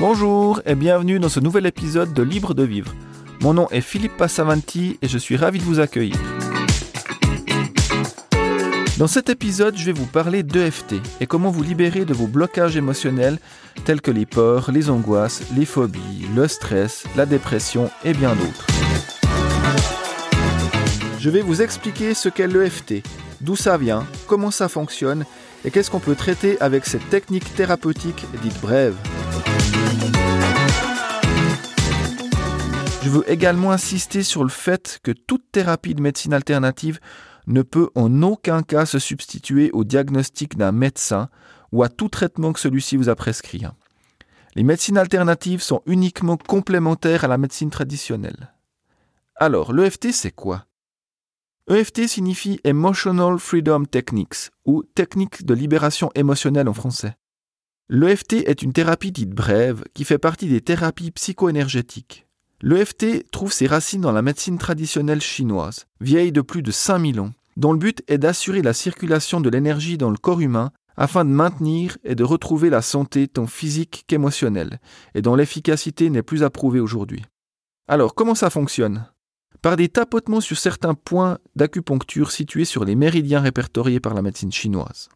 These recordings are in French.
Bonjour et bienvenue dans ce nouvel épisode de Libre de Vivre. Mon nom est Philippe Passavanti et je suis ravi de vous accueillir. Dans cet épisode, je vais vous parler d'EFT et comment vous libérer de vos blocages émotionnels tels que les peurs, les angoisses, les phobies, le stress, la dépression et bien d'autres. Je vais vous expliquer ce qu'est l'EFT, d'où ça vient, comment ça fonctionne et qu'est-ce qu'on peut traiter avec cette technique thérapeutique dite brève. Je veux également insister sur le fait que toute thérapie de médecine alternative ne peut en aucun cas se substituer au diagnostic d'un médecin ou à tout traitement que celui-ci vous a prescrit. Les médecines alternatives sont uniquement complémentaires à la médecine traditionnelle. Alors, l'EFT, c'est quoi? EFT signifie Emotional Freedom Techniques ou technique de libération émotionnelle en français. L'EFT est une thérapie dite brève qui fait partie des thérapies psycho-énergétiques. L'EFT trouve ses racines dans la médecine traditionnelle chinoise, vieille de plus de 5000 ans, dont le but est d'assurer la circulation de l'énergie dans le corps humain afin de maintenir et de retrouver la santé tant physique qu'émotionnelle, et dont l'efficacité n'est plus approuvée aujourd'hui. Alors, comment ça fonctionne? Par des tapotements sur certains points d'acupuncture situés sur les méridiens répertoriés par la médecine chinoise.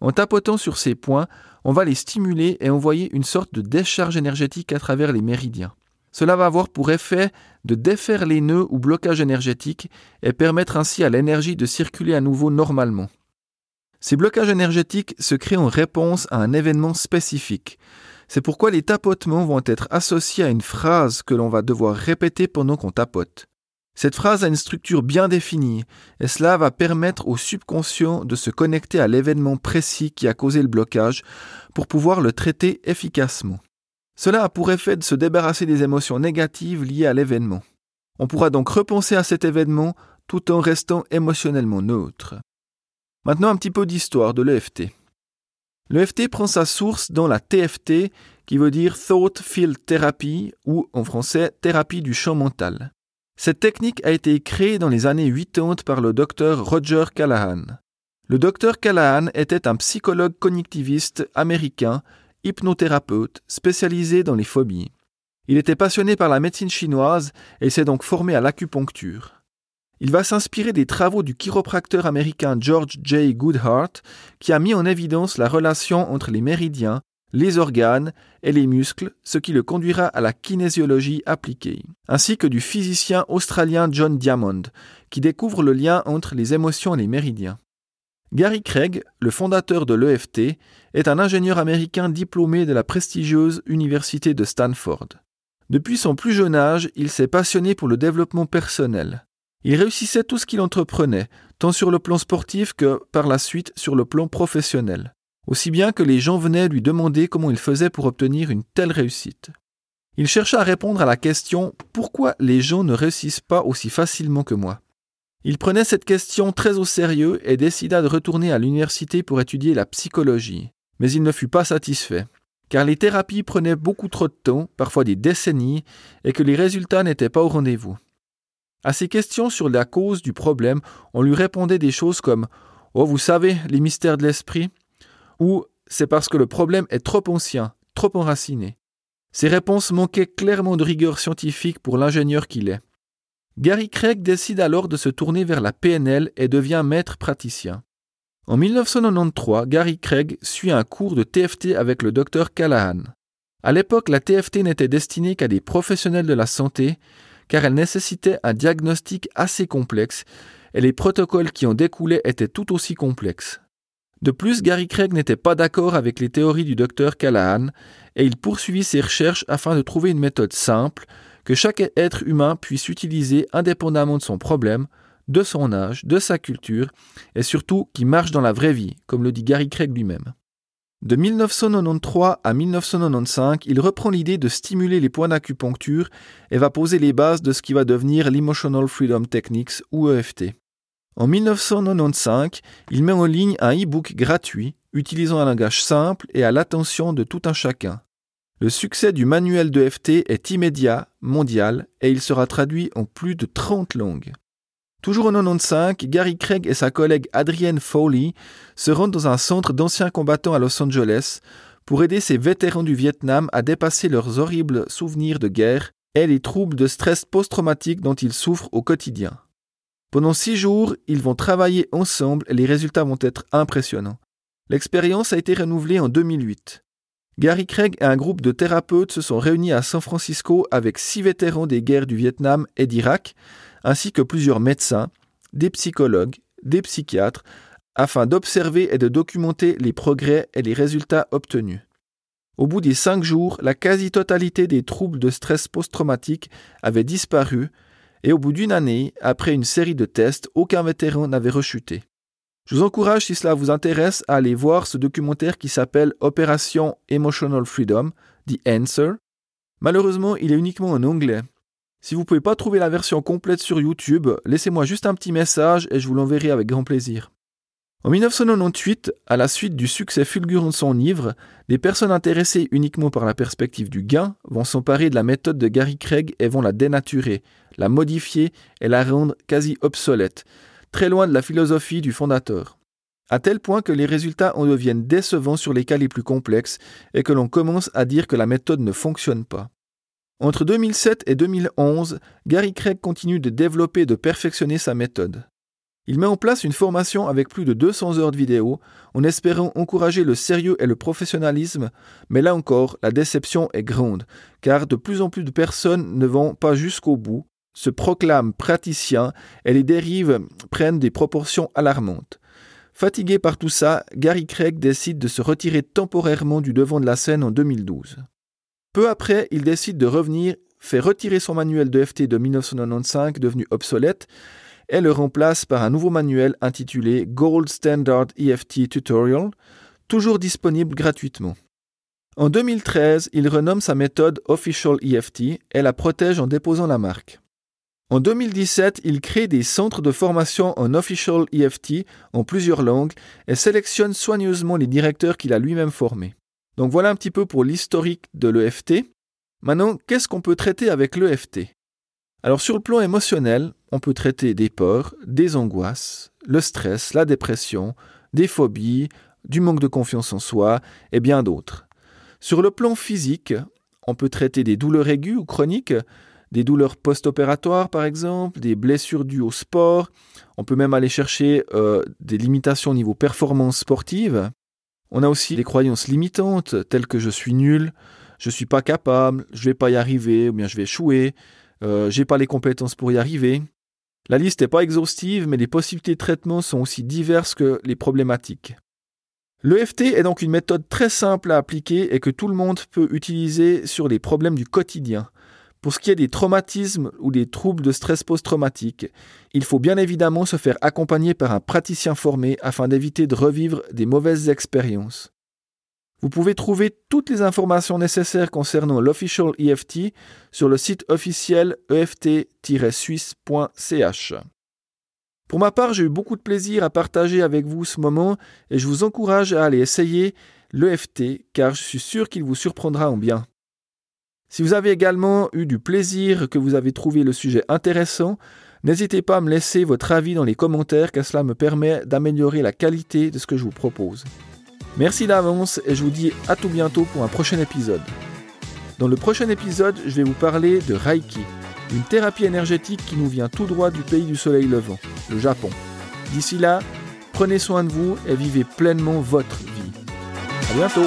En tapotant sur ces points, on va les stimuler et envoyer une sorte de décharge énergétique à travers les méridiens. Cela va avoir pour effet de défaire les nœuds ou blocages énergétiques et permettre ainsi à l'énergie de circuler à nouveau normalement. Ces blocages énergétiques se créent en réponse à un événement spécifique. C'est pourquoi les tapotements vont être associés à une phrase que l'on va devoir répéter pendant qu'on tapote. Cette phrase a une structure bien définie et cela va permettre au subconscient de se connecter à l'événement précis qui a causé le blocage pour pouvoir le traiter efficacement. Cela a pour effet de se débarrasser des émotions négatives liées à l'événement. On pourra donc repenser à cet événement tout en restant émotionnellement neutre. Maintenant un petit peu d'histoire de l'EFT. L'EFT prend sa source dans la TFT qui veut dire Thought Field Therapy ou en français thérapie du champ mental. Cette technique a été créée dans les années 80 par le docteur Roger Callahan. Le docteur Callahan était un psychologue cognitiviste américain hypnothérapeute spécialisé dans les phobies. Il était passionné par la médecine chinoise et s'est donc formé à l'acupuncture. Il va s'inspirer des travaux du chiropracteur américain George J. Goodhart, qui a mis en évidence la relation entre les méridiens, les organes et les muscles, ce qui le conduira à la kinésiologie appliquée, ainsi que du physicien australien John Diamond, qui découvre le lien entre les émotions et les méridiens. Gary Craig, le fondateur de l'EFT, est un ingénieur américain diplômé de la prestigieuse université de Stanford. Depuis son plus jeune âge, il s'est passionné pour le développement personnel. Il réussissait tout ce qu'il entreprenait, tant sur le plan sportif que par la suite sur le plan professionnel, aussi bien que les gens venaient lui demander comment il faisait pour obtenir une telle réussite. Il chercha à répondre à la question pourquoi les gens ne réussissent pas aussi facilement que moi? Il prenait cette question très au sérieux et décida de retourner à l'université pour étudier la psychologie. Mais il ne fut pas satisfait, car les thérapies prenaient beaucoup trop de temps, parfois des décennies, et que les résultats n'étaient pas au rendez-vous. À ses questions sur la cause du problème, on lui répondait des choses comme Oh, vous savez, les mystères de l'esprit ou C'est parce que le problème est trop ancien, trop enraciné. Ces réponses manquaient clairement de rigueur scientifique pour l'ingénieur qu'il est. Gary Craig décide alors de se tourner vers la PNL et devient maître praticien. En 1993, Gary Craig suit un cours de TFT avec le docteur Callahan. À l'époque, la TFT n'était destinée qu'à des professionnels de la santé, car elle nécessitait un diagnostic assez complexe, et les protocoles qui en découlaient étaient tout aussi complexes. De plus, Gary Craig n'était pas d'accord avec les théories du docteur Callahan, et il poursuivit ses recherches afin de trouver une méthode simple, que chaque être humain puisse utiliser indépendamment de son problème, de son âge, de sa culture, et surtout qui marche dans la vraie vie, comme le dit Gary Craig lui-même. De 1993 à 1995, il reprend l'idée de stimuler les points d'acupuncture et va poser les bases de ce qui va devenir l'Emotional Freedom Techniques ou EFT. En 1995, il met en ligne un e-book gratuit utilisant un langage simple et à l'attention de tout un chacun. Le succès du manuel de FT est immédiat, mondial, et il sera traduit en plus de 30 langues. Toujours en 1995, Gary Craig et sa collègue Adrienne Foley se rendent dans un centre d'anciens combattants à Los Angeles pour aider ces vétérans du Vietnam à dépasser leurs horribles souvenirs de guerre et les troubles de stress post-traumatique dont ils souffrent au quotidien. Pendant six jours, ils vont travailler ensemble et les résultats vont être impressionnants. L'expérience a été renouvelée en 2008. Gary Craig et un groupe de thérapeutes se sont réunis à San Francisco avec six vétérans des guerres du Vietnam et d'Irak, ainsi que plusieurs médecins, des psychologues, des psychiatres, afin d'observer et de documenter les progrès et les résultats obtenus. Au bout des cinq jours, la quasi-totalité des troubles de stress post-traumatique avaient disparu, et au bout d'une année, après une série de tests, aucun vétéran n'avait rechuté. Je vous encourage, si cela vous intéresse, à aller voir ce documentaire qui s'appelle Opération Emotional Freedom, The Answer. Malheureusement, il est uniquement en anglais. Si vous ne pouvez pas trouver la version complète sur YouTube, laissez-moi juste un petit message et je vous l'enverrai avec grand plaisir. En 1998, à la suite du succès fulgurant de son livre, des personnes intéressées uniquement par la perspective du gain vont s'emparer de la méthode de Gary Craig et vont la dénaturer, la modifier et la rendre quasi obsolète, très loin de la philosophie du fondateur. À tel point que les résultats en deviennent décevants sur les cas les plus complexes et que l'on commence à dire que la méthode ne fonctionne pas. Entre 2007 et 2011, Gary Craig continue de développer et de perfectionner sa méthode. Il met en place une formation avec plus de 200 heures de vidéo en espérant encourager le sérieux et le professionnalisme, mais là encore, la déception est grande, car de plus en plus de personnes ne vont pas jusqu'au bout, se proclament praticiens et les dérives prennent des proportions alarmantes. Fatigué par tout ça, Gary Craig décide de se retirer temporairement du devant de la scène en 2012. Peu après, il décide de revenir, fait retirer son manuel de FT de 1995 devenu obsolète et le remplace par un nouveau manuel intitulé Gold Standard EFT Tutorial, toujours disponible gratuitement. En 2013, il renomme sa méthode Official EFT et la protège en déposant la marque. En 2017, il crée des centres de formation en Official EFT en plusieurs langues et sélectionne soigneusement les directeurs qu'il a lui-même formés. Donc voilà un petit peu pour l'historique de l'EFT. Maintenant, qu'est-ce qu'on peut traiter avec l'EFT alors sur le plan émotionnel, on peut traiter des peurs, des angoisses, le stress, la dépression, des phobies, du manque de confiance en soi et bien d'autres. Sur le plan physique, on peut traiter des douleurs aiguës ou chroniques, des douleurs post-opératoires par exemple, des blessures dues au sport, on peut même aller chercher euh, des limitations au niveau performance sportive. On a aussi des croyances limitantes telles que je suis nul, je ne suis pas capable, je ne vais pas y arriver ou bien je vais échouer, euh, j'ai pas les compétences pour y arriver. La liste n'est pas exhaustive, mais les possibilités de traitement sont aussi diverses que les problématiques. L'EFT est donc une méthode très simple à appliquer et que tout le monde peut utiliser sur les problèmes du quotidien. Pour ce qui est des traumatismes ou des troubles de stress post-traumatique, il faut bien évidemment se faire accompagner par un praticien formé afin d'éviter de revivre des mauvaises expériences. Vous pouvez trouver toutes les informations nécessaires concernant l'Official EFT sur le site officiel eft-suisse.ch. Pour ma part, j'ai eu beaucoup de plaisir à partager avec vous ce moment et je vous encourage à aller essayer l'EFT car je suis sûr qu'il vous surprendra en bien. Si vous avez également eu du plaisir, que vous avez trouvé le sujet intéressant, n'hésitez pas à me laisser votre avis dans les commentaires car cela me permet d'améliorer la qualité de ce que je vous propose. Merci d'avance et je vous dis à tout bientôt pour un prochain épisode. Dans le prochain épisode, je vais vous parler de Reiki, une thérapie énergétique qui nous vient tout droit du pays du soleil levant, le Japon. D'ici là, prenez soin de vous et vivez pleinement votre vie. À bientôt